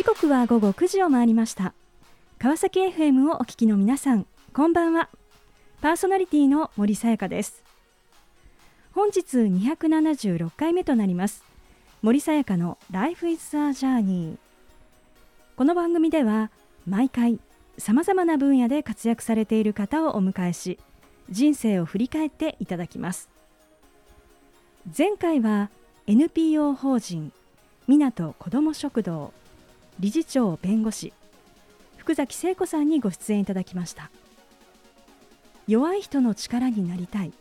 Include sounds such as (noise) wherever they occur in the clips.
時刻は午後9時を回りました。川崎 FM をお聞きの皆さんこんばんは。パーソナリティの森さやかです。本日276回目となります。森さやかの Life is a Journey この番組では毎回さまざまな分野で活躍されている方をお迎えし人生を振り返っていただきます。前回は NPO 法人港子ども食堂。理事長弁護士。福崎聖子さんにご出演いただきました。弱い人の力になりたい。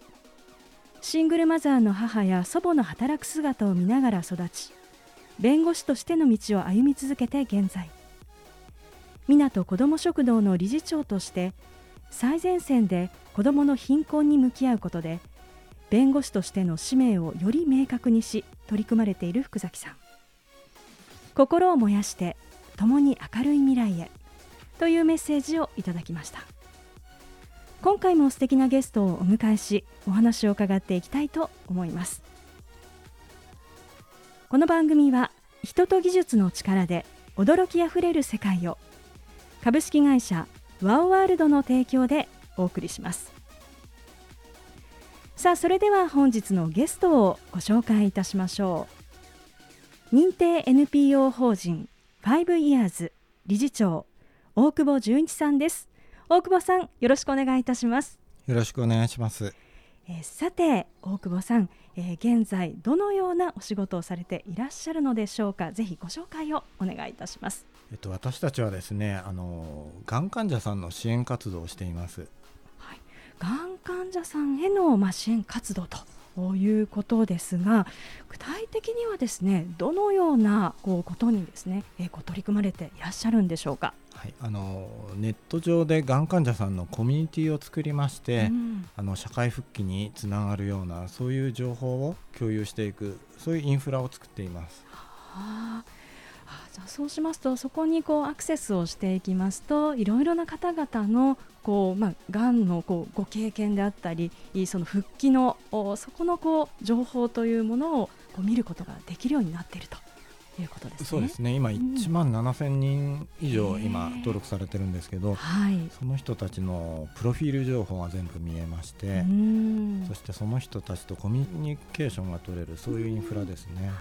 シングルマザーの母や祖母の働く姿を見ながら育ち弁護士としての道を歩み続けて現在。港子ども食堂の理事長として最前線で子どもの貧困に向き合うことで弁護士としての使命をより明確にし取り組まれている福崎さん。心を燃やして共に明るい未来へ。というメッセージをいただきました。今回も素敵なゲストをお迎えしお話を伺っていきたいと思います。この番組は人と技術の力で驚きあふれる世界を株式会社ワオワールドの提供でお送りします。さあそれでは本日のゲストをご紹介いたしましょう。認定 NPO 法人5 years 理事長大久保純一さんです。大久保さんよろしくお願いいたします。よろしくお願いします、えー、さて大久保さん、えー、現在どのようなお仕事をされていらっしゃるのでしょうか。ぜひご紹介をお願いいたします。えっと私たちはですねあのがん患者さんの支援活動をしています。はい、がん患者さんへのまあ支援活動とということですが具体的にはですねどのようなこうことにですね、えー、こう取り組まれていらっしゃるんでしょうか？はい、あのネット上でがん患者さんのコミュニティを作りまして、うん、あの社会復帰につながるようなそういう情報を共有していくそういうインフラを作っています。はああそうしますとそこにこうアクセスをしていきますといろいろな方々のこう、まあ、がんのこうご経験であったりその復帰のそこのこう情報というものをこう見ることができるようになっていると。いうことですね。そうですね。今1万7000人以上今登録されてるんですけど、はい、その人たちのプロフィール情報が全部見えまして、そしてその人たちとコミュニケーションが取れるそういうインフラですね。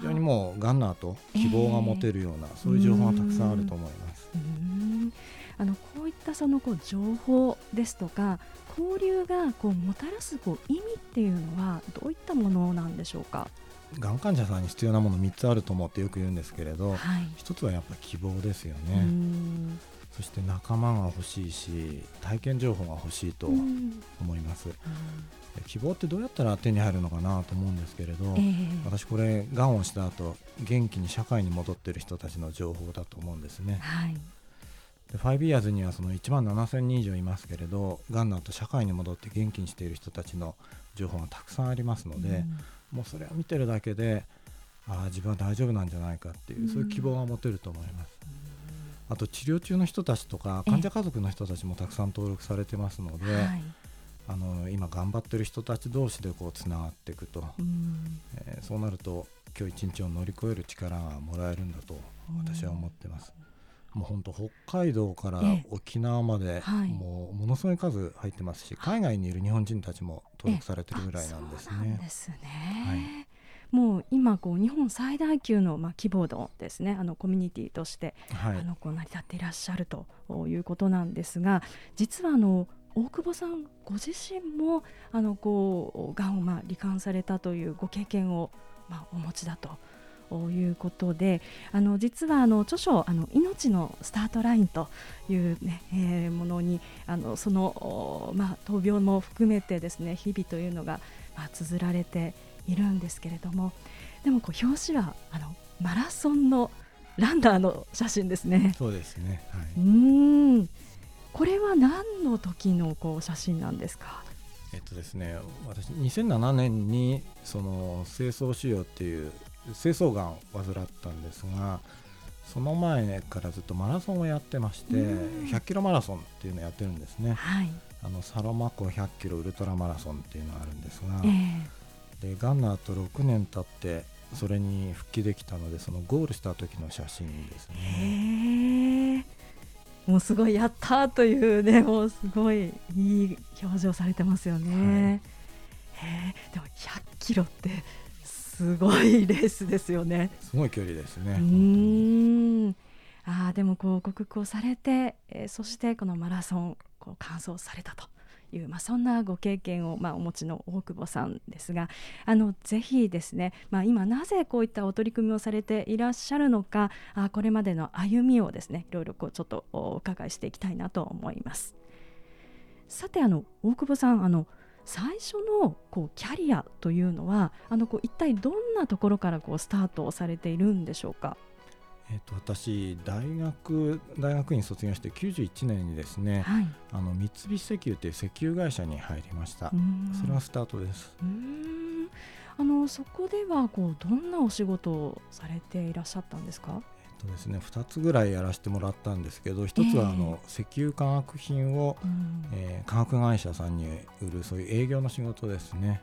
非常にもうガンナーと希望が持てるような、そういう情報がたくさんあると思います。あのこういったそのこう情報ですとか交流がこうもたらすこう意味っていうのはどういったものなんでしょうか？がん患者さんに必要なもの3つあると思ってよく言うんですけれど、はい、1つはやっぱ希望ですよね。そして仲間が欲しいし体験情報が欲しいと思います、希望ってどうやったら手に入るのかなと思うんですけれど、えー、私これがんをした後元気に社会に戻っている人たちの情報だと思うんですね、はい、で5 years にはその1万7000人以上いますけれどがんの後社会に戻って元気にしている人たちの情報がたくさんありますので、うんもうそれを見てるだけでああ自分は大丈夫なんじゃないかっていう、そういう希望が持てると思います。あと治療中の人たちとか患者家族の人たちもたくさん登録されてますので、はい、あの今頑張ってる人たち同士でこうつながっていくと、うえー、そうなると今日一日を乗り越える力がもらえるんだと私は思ってます。もう本当北海道から沖縄まで、もうものすごい数入ってますし、海外にいる日本人たちも登録されてるぐらいなんですね。ですね。はい。もう今こう日本最大級のまあ規模のですねあのコミュニティとして、はい、あのこう成り立っていらっしゃるということなんですが実はあの大久保さんご自身もあのこうがんをまあ罹患されたというご経験をまあお持ちだと。いうことであの実はあの著書あの「命のスタートライン」というね、えー、ものにあのその、まあ、闘病も含めてですね日々というのが、まあ、綴られているんですけれどもでもこう表紙はあのマラソンのランナーの写真ですね。そうですね、はい、うん。これは何の時のこう写真なんですか？えっとですね、私2007年にその清掃腫瘍っていう清掃がんを患ったんですがその前からずっとマラソンをやってまして100キロマラソンっていうのをやってるんですね、はい、あのサロマ湖100キロウルトラマラソンっていうのがあるんですが、えー、でガンナーと6年経ってそれに復帰できたのでそのゴールした時の写真ですね。もうすごいやったというねもうすごいいい表情されてますよね。はい、でも100キロってすごいレースですよね。すごい距離ですね。うんあでもこう克服をされて、えー、そしてこのマラソンこう完走されたと。いう、まあ、そんなご経験を、まあ、お持ちの大久保さんですがあのぜひですね、まあ、今なぜこういったお取り組みをされていらっしゃるのかあこれまでの歩みをですねいろいろこうちょっとお伺いしていきたいなと思います。さてあの大久保さんあの最初のこうキャリアというのはあのこう一体どんなところからこうスタートをされているんでしょうか？えーと、私大学大学院卒業して91年にですね、はい、あの三菱石油という石油会社に入りました。それがスタートです。あのそこではこうどんなお仕事をされていらっしゃったんですか？とですね、2つぐらいやらせてもらったんですけど1つはあの、石油化学品を、えー、化学会社さんに売るそういう営業の仕事ですね。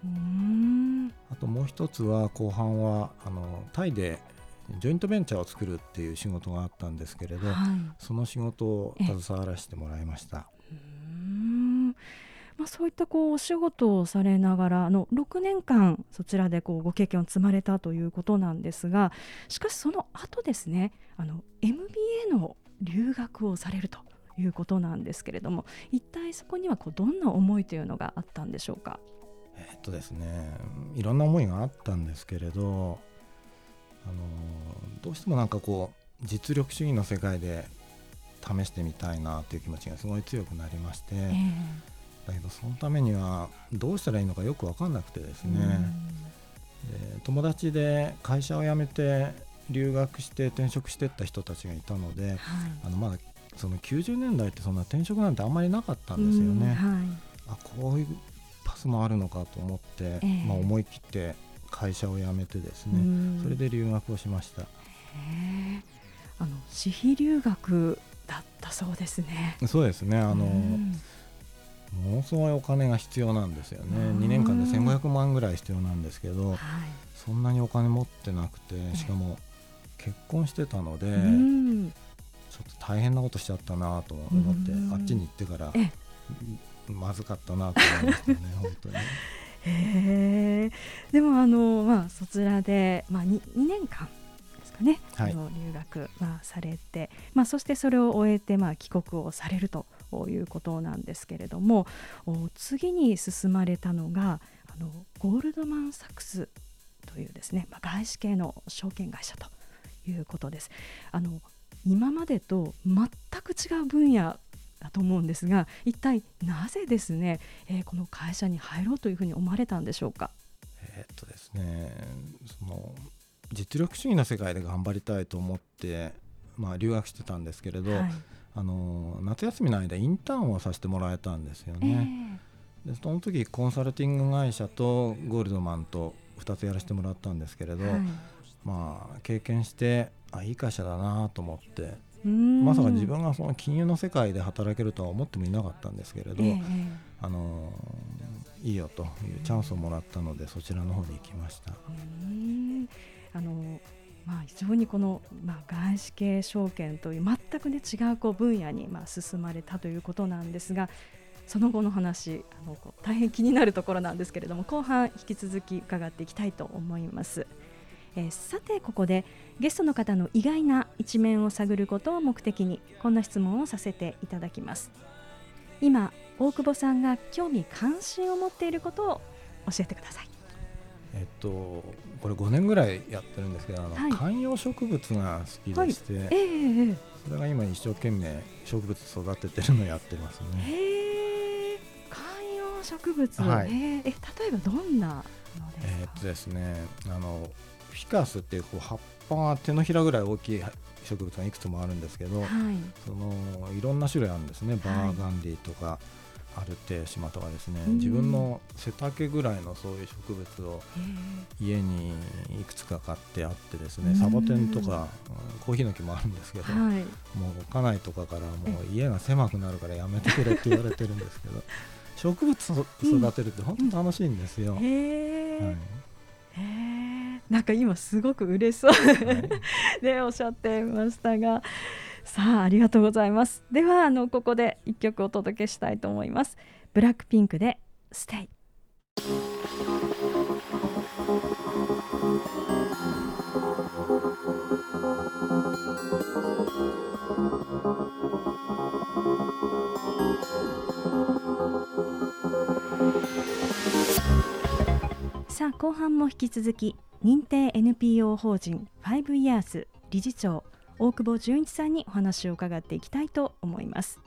あともう1つは後半はあのタイでジョイントベンチャーを作るっていう仕事があったんですけれど、はい、その仕事を携わらせてもらいました。まあ、そういったこうお仕事をされながらあの6年間そちらでこうご経験を積まれたということなんですがしかしその後ですねあの MBA の留学をされるということなんですけれども一体そこにはこうどんな思いというのがあったんでしょうか？えっとですねいろんな思いがあったんですけれどあのどうしてもなんかこう実力主義の世界で試してみたいなという気持ちがすごい強くなりまして、えー、だけどそのためにはどうしたらいいのかよく分かんなくてですね、で友達で会社を辞めて留学して転職していった人たちがいたので、はい、あのまだその90年代ってそんな転職なんてあんまりなかったんですよね。はい、あこういうパスもあるのかと思って、えー、まあ、思い切って会社を辞めてですねそれで留学をしました。あの私費留学だったそうですね。そうですね。あのものすごいお金が必要なんですよね。2年間で1500万ぐらい必要なんですけど、はい、そんなにお金持ってなくてしかも結婚してたので、ちょっと大変なことしちゃったなと思ってあっちに行ってからまずかったなと思いましたね本当に。(laughs) へでもあの、まあ、そちらで、まあ2、2, 年間ですかね、はい、留学、まあ、されて、まあ、そしてそれを終えて、まあ、帰国をされるということなんですけれども次に進まれたのがあのゴールドマン・サックスというですね、まあ、外資系の証券会社ということです。あの今までと全く違う分野だと思うんですが一体なぜですね、えー、この会社に入ろうというふうに思われたんでしょうか？えー、っとですねその実力主義の世界で頑張りたいと思って、まあ、留学してたんですけれど、はい、あの夏休みの間インターンをさせてもらえたんですよね。えー、でその時コンサルティング会社とゴールドマンと2つやらせてもらったんですけれど、はい、まあ経験してあいい会社だなと思ってまさか自分がその金融の世界で働けるとは思ってもいなかったんですけれど、えー、あのいいよというチャンスをもらったのでそちらの方に行きました。あのまあ、非常にこの、まあ、外資系証券という全く、ね、違うこう分野に、まあ、進まれたということなんですがその後の話あの大変気になるところなんですけれども後半引き続き伺っていきたいと思います。えー、さてここでゲストの方の意外な一面を探ることを目的にこんな質問をさせていただきます今大久保さんが興味関心を持っていることを教えてくださいと、これ5年ぐらいやってるんですけどあの、はい、観葉植物が好きでして、はい、えー、それが今一生懸命植物育ててるのをやってますね。え。観葉植物、はい、え。ー、え例えばどんなのですか？えー、っとですねあのフィカスっていうこう葉っぱが手のひらぐらい大きい植物がいくつもあるんですけど、はい、そのいろんな種類あるんですね。バーガンディとか、はい、アルテーシマとかですね、自分の背丈ぐらいのそういう植物を家にいくつか買ってあってですねサボテンとかコーヒーの木もあるんですけど、はい、もう家内とかからもう家が狭くなるからやめてくれって言われてるんですけど (laughs) 植物を育てるって本当楽しいんですよ。うん、はい。なんか今すごく嬉しそう、はい、で (laughs) おっしゃってましたがさあありがとうございます。ではあのここで一曲お届けしたいと思います。ブラックピンクでステイ。さあ後半も引き続き認定 NPO 法人5イヤース理事長大久保純一さんにお話を伺っていきたいと思います。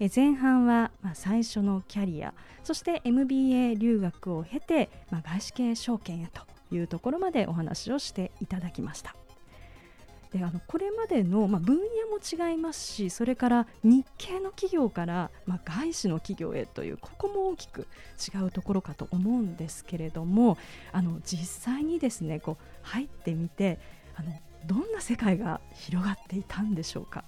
え前半は、まあ、最初のキャリアそして MBA 留学を経て、まあ、外資系証券へというところまでお話をしていただきました。であのこれまでの、まあ、分野も違いますしそれから日系の企業から、まあ、外資の企業へというここも大きく違うところかと思うんですけれどもあの実際にですねこう入ってみてあのどんな世界が広がっていたんでしょうか？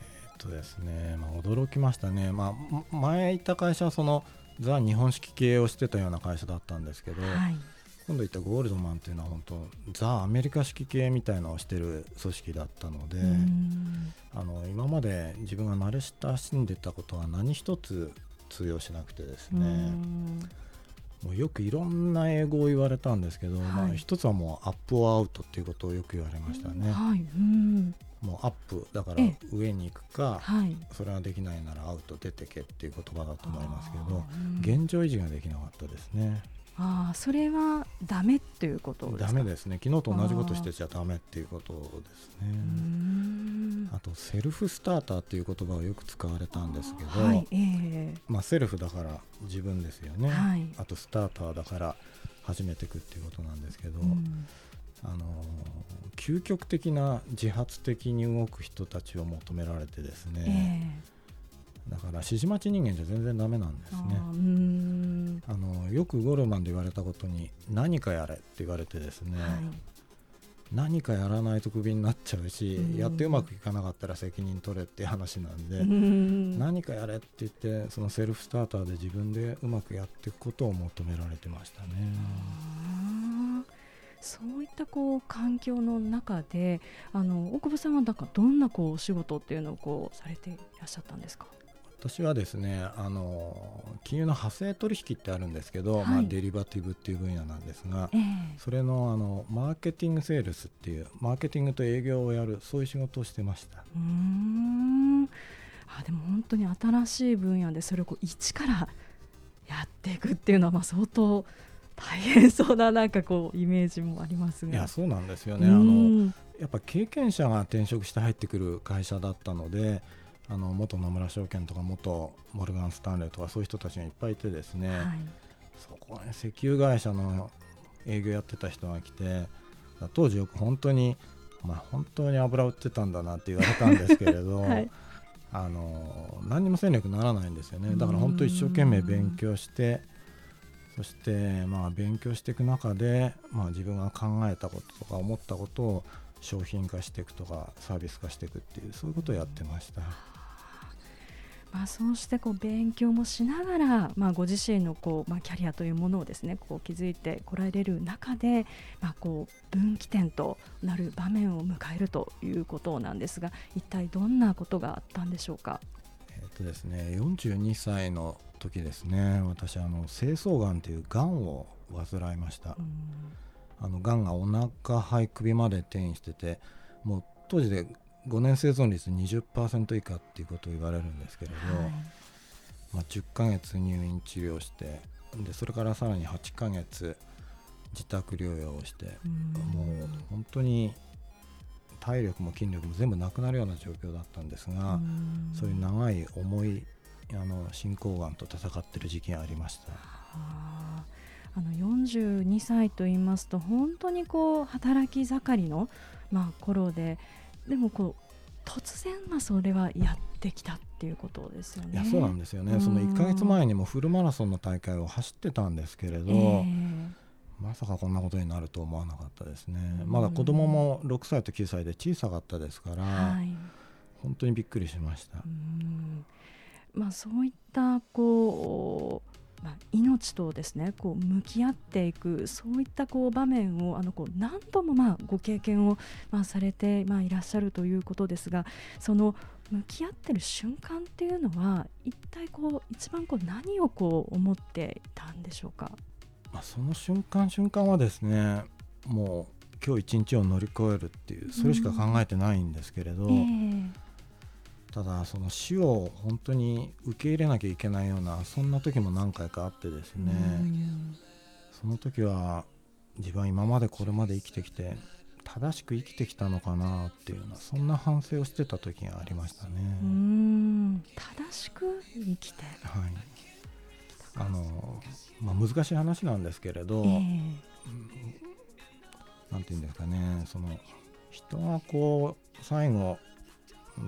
えっとですね、まあ、驚きましたね、まあ、前行った会社はそのザ・日本式経営をしてたような会社だったんですけど、はい、今度言ったゴールドマンっていうのは本当ザ・アメリカ式系みたいなのをしてる組織だったのであの今まで自分が慣れ親しんでたことは何一つ通用しなくてですねもうよくいろんな英語を言われたんですけど、はい、まあ、一つはもうアップアウトっていうことをよく言われましたね。はい、うん。もうアップだから上に行くか、はい、それができないならアウト出てけっていう言葉だと思いますけど、現状維持ができなかったですね。ああそれはダメっていうことですか？ダメですね。昨日と同じことしてちゃダメっていうことですね。あとセルフスターターっていう言葉がよく使われたんですけど、はいえー、まあ、セルフだから自分ですよね、はい、あとスターターだから始めていくっていうことなんですけど、あの究極的な自発的に動く人たちを求められてですね、えーだから指示待ち人間じゃ全然ダメなんですね。あのよくゴルマンで言われたことに何かやれって言われてですね、はい、何かやらないとクビになっちゃうしやってうまくいかなかったら責任取れっていう話なんで何かやれって言ってそのセルフスターターで自分でうまくやっていくことを求められてましたね。そういったこう環境の中であの大久保さんはなんかどんなこうお仕事っていうのをこうされていらっしゃったんですか？私はですねあの金融の派生取引ってあるんですけど、はい、まあ、デリバティブっていう分野なんですが、えー、それのあのマーケティングセールスっていうマーケティングと営業をやるそういう仕事をしてました。うん。あでも本当に新しい分野でそれをこう一からやっていくっていうのはまあ相当大変そうななんかこうイメージもありますが。いやそうなんですよね。あのやっぱ経験者が転職して入ってくる会社だったのであの元野村証券とか元モルガン・スタンレーとかそういう人たちがいっぱいいてですね、はい、そこに石油会社の営業やってた人が来て当時よく本当に、まあ、本当に油売ってたんだなって言われたんですけれど、(laughs) はい、あの何にも戦略ならないんですよね。だから本当一生懸命勉強してそしてまあ勉強していく中で、まあ、自分が考えたこととか思ったことを商品化していくとかサービス化していくっていうそういうことをやってました。まあ、そうしてこう勉強もしながら、まあ、ご自身のこう、まあ、キャリアというものをですねこう築いてこられる中で、まあ、こう分岐点となる場面を迎えるということなんですが一体どんなことがあったんでしょうか？えっとですね、42歳の時ですね私あの精巣がんというがんを患いました。あのがんがお腹肺首まで転移しててもう当時で5年生存率20%以下っていうことを言われるんですけれど、はい、まあ、10ヶ月入院治療してでそれからさらに8ヶ月自宅療養をしてもう本当に体力も筋力も全部なくなるような状況だったんですがそういう長い重いあの進行がんと戦ってる時期がありました。あの42歳と言いますと本当にこう働き盛りの、まあ、頃ででもこう突然まあそれはやってきたっていうことですよね。いやそうなんですよね、その1か月前にもフルマラソンの大会を走ってたんですけれど、えー、まさかこんなことになると思わなかったですね、まだ子供も6歳と9歳で小さかったですから、はい、本当にびっくりしました。まあ、そういったこう、まあ、命命とですねこう向き合っていくそういったこう場面をあのこう何度もまあご経験をまあされてまあいらっしゃるということですがその向き合ってる瞬間っていうのは一体こう一番こう何をこう思っていたんでしょうか、まあ、その瞬間瞬間はですねもう今日一日を乗り越えるっていうそれしか考えてないんですけれど、うんえ。ー、ただその死を本当に受け入れなきゃいけないようなそんな時も何回かあってですね、うん、その時は自分は今までこれまで生きてきて正しく生きてきたのかなっていうようなそんな反省をしてた時がありましたね。正しく生きて、はい。あのまあ、難しい話なんですけれど、えー、なんて言うんですかねその人がこう最後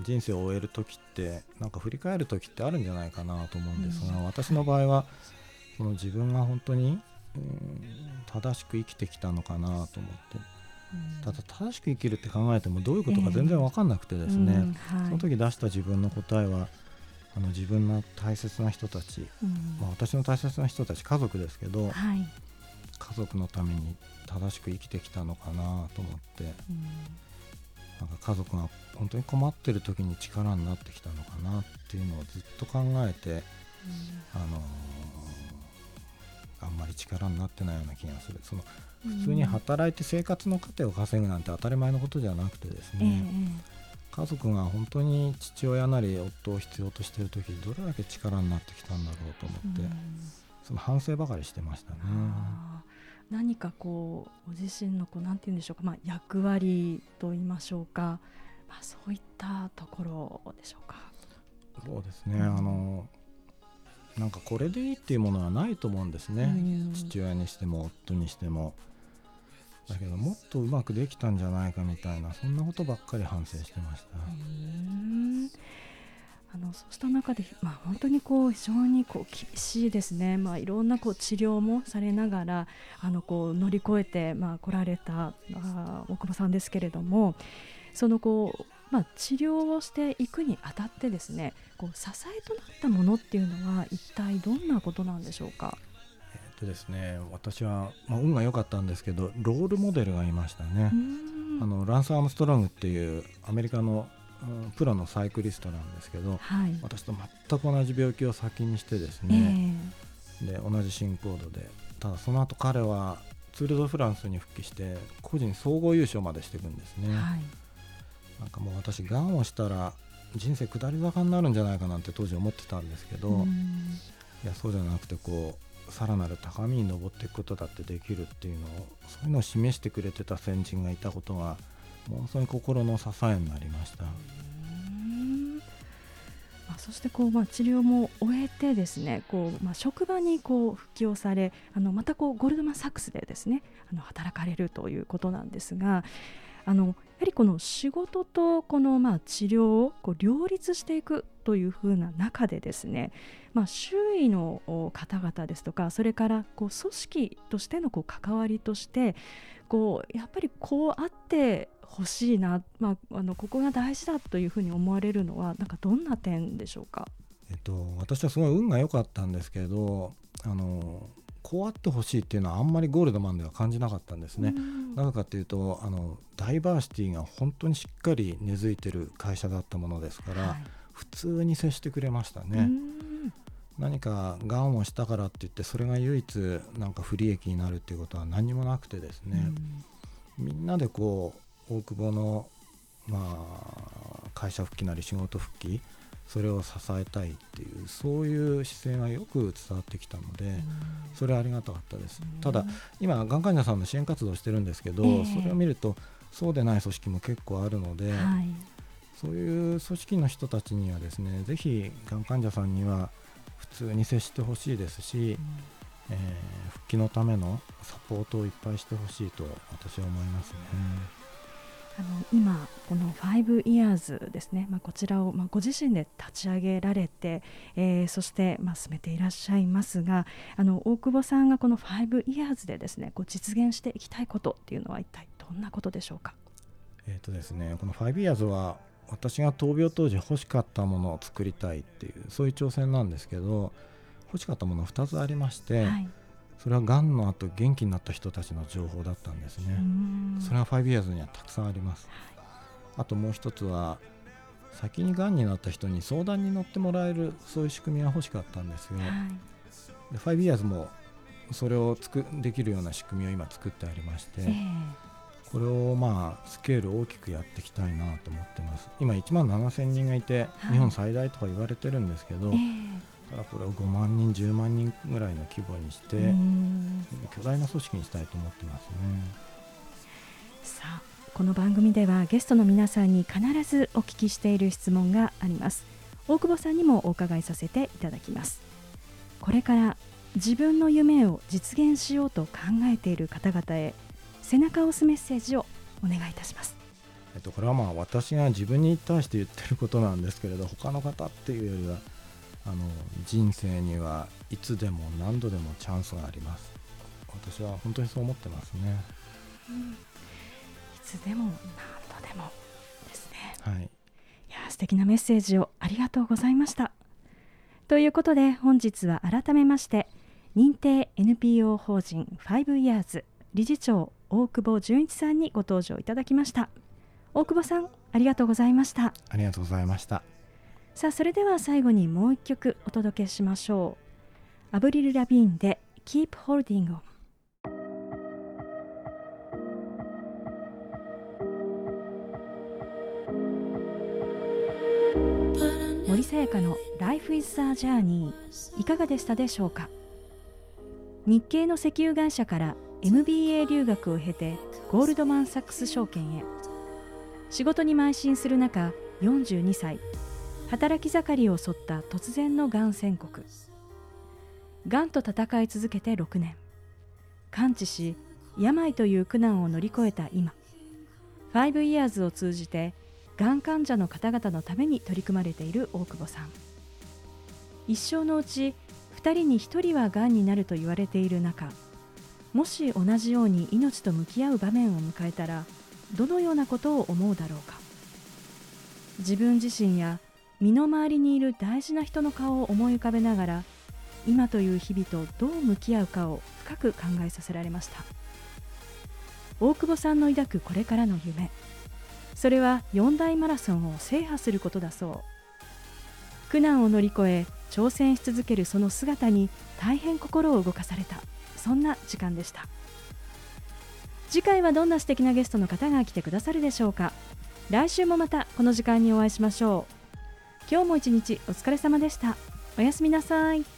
人生を終える時ってなんか振り返る時ってあるんじゃないかなと思うんですが、うん、私の場合はその自分が本当に、うん、正しく生きてきたのかなと思って、ただ正しく生きるって考えてもどういうことか全然分かんなくてですね、えーうん。はい、その時出した自分の答えはあの自分の大切な人たち、まあ、私の大切な人たち家族ですけど、はい、家族のために正しく生きてきたのかなと思って、なんか家族が本当に困ってる時に力になってきたのかなっていうのをずっと考えて、あのあんまり力になってないような気がする。その普通に働いて生活の糧を稼ぐなんて当たり前のことじゃなくてですね、家族が本当に父親なり夫を必要としている時どれだけ力になってきたんだろうと思って、その反省ばかりしてましたね。何かこうご自身のこうなんて言うんでしょうか、まあ、役割と言いましょうか、まあ、そういったところでしょうか。そうですね、うん、あのなんかこれでいいっていうものはないと思うんですね、うん、父親にしても夫にしても。だけどもっとうまくできたんじゃないかみたいなそんなことばっかり反省してました。あのそうした中で、まあ、本当にこう非常にこう厳しいですね、まあ、いろんなこう治療もされながらあのこう乗り越えて、まあ、来られたあ大久保さんですけれどもそのこう、まあ、治療をしていくにあたってですねこう支えとなったものっていうのは一体どんなことなんでしょうか？えっとですね、私は、まあ、運が良かったんですけどロールモデルがいましたね。あのランス・アームストロングっていうアメリカのプロのサイクリストなんですけど、はい、私と全く同じ病気を先にしてですね、えー、で同じ進行度でただその後彼はツール・ド・フランスに復帰して個人総合優勝までしていくんですね、はい、なんかもう私がんをしたら人生下り坂になるんじゃないかなんて当時思ってたんですけどいやそうじゃなくてこうさらなる高みに登っていくことだってできるっていうのをそういうのを示してくれてた先人がいたことが本当に心の支えになりました。まあ、そしてこう、まあ、治療も終えてですねこう、まあ、職場にこう復帰をされあのまたこうゴールドマン・サックスでですねあの働かれるということなんですがあのやはりこの仕事とこのまあ治療をこう両立していくというふうな中でですね、まあ、周囲の方々ですとかそれからこう組織としてのこう関わりとしてこうやっぱりこうあってほしいな、まあ、あのここが大事だというふうに思われるのはなんかどんな点でしょうか、えっと、私はすごい運が良かったんですけどあのこうあってほしいっていうのはあんまりゴールドマンでは感じなかったんですね。なぜかっていうとあのダイバーシティが本当にしっかり根付いてる会社だったものですから、はい、普通に接してくれましたね。何かがんをしたからって言ってそれが唯一なんか不利益になるっていうことは何もなくてですね、みんなでこう大久保のまあ会社復帰なり仕事復帰それを支えたいっていうそういう姿勢がよく伝わってきたのでそれはありがたかったです。ただ今がん患者さんの支援活動をしてるんですけど、えー、それを見るとそうでない組織も結構あるので、はい、そういう組織の人たちにはですねぜひがん患者さんには普通に接してほしいですし、うん、えー、復帰のためのサポートをいっぱいしてほしいと私は思いますね。あの今この5 years ですね、まあ、こちらを、まあ、ご自身で立ち上げられて、えー、そして、まあ、進めていらっしゃいますがあの大久保さんがこの5 years でですねこう実現していきたいことっていうのは一体どんなことでしょうか？えーとですね、この5 years は私が闘病当時欲しかったものを作りたいっていうそういう挑戦なんですけど欲しかったもの2つありまして、はい、それはがんの後元気になった人たちの情報だったんですね。それは5 years にはたくさんあります、はい、あともう一つは先にがんになった人に相談に乗ってもらえるそういう仕組みが欲しかったんですよ、はい、で5 years もそれをつくできるような仕組みを今作ってありまして、えー、これをまあスケール大きくやっていきたいなと思ってます。今1万7000人がいて、日本最大とか言われてるんですけど、えーただこれを5万人10万人ぐらいの規模にして巨大な組織にしたいと思ってますね。さあこの番組ではゲストの皆さんに必ずお聞きしている質問があります。大久保さんにもお伺いさせていただきます。これから自分の夢を実現しようと考えている方々へ背中を押すメッセージをお願いいたします。えっと、これはまあ私が自分に対して言ってることなんですけれど他の方っていうよりはあの人生にはいつでも何度でもチャンスがあります。私は本当にそう思ってますね、うん、いつでも何度でもですね。はい。いや素敵なメッセージをありがとうございました。ということで本日は改めまして認定 NPO 法人5 years 理事長大久保純一さんにご登場いただきました。大久保さんありがとうございました。ありがとうございました。さあそれでは最後にもう一曲お届けしましょう。アブリル・ラビーンで Keep Holding On 森さやかの Life is a Journey いかがでしたでしょうか？日系の石油会社から MBA 留学を経てゴールドマン・サックス証券へ。仕事に邁進する中42歳。働き盛りを襲った突然のがん宣告。がんと闘い続けて6年。完治し病という苦難を乗り越えた今。5 years を通じてがん患者の方々のために取り組まれている大久保さん。一生のうち2人に1人はがんになると言われている中もし同じように命と向き合う場面を迎えたらどのようなことを思うだろうか。自分自身や身の回りにいる大事な人の顔を思い浮かべながら今という日々とどう向き合うかを深く考えさせられました。大久保さんの抱くこれからの夢。それは四大マラソンを制覇することだそう。苦難を乗り越え挑戦し続けるその姿に大変心を動かされた。そんな時間でした。次回はどんな素敵なゲストの方が来てくださるでしょうか。来週もまたこの時間にお会いしましょう。今日も一日お疲れ様でした。おやすみなさい。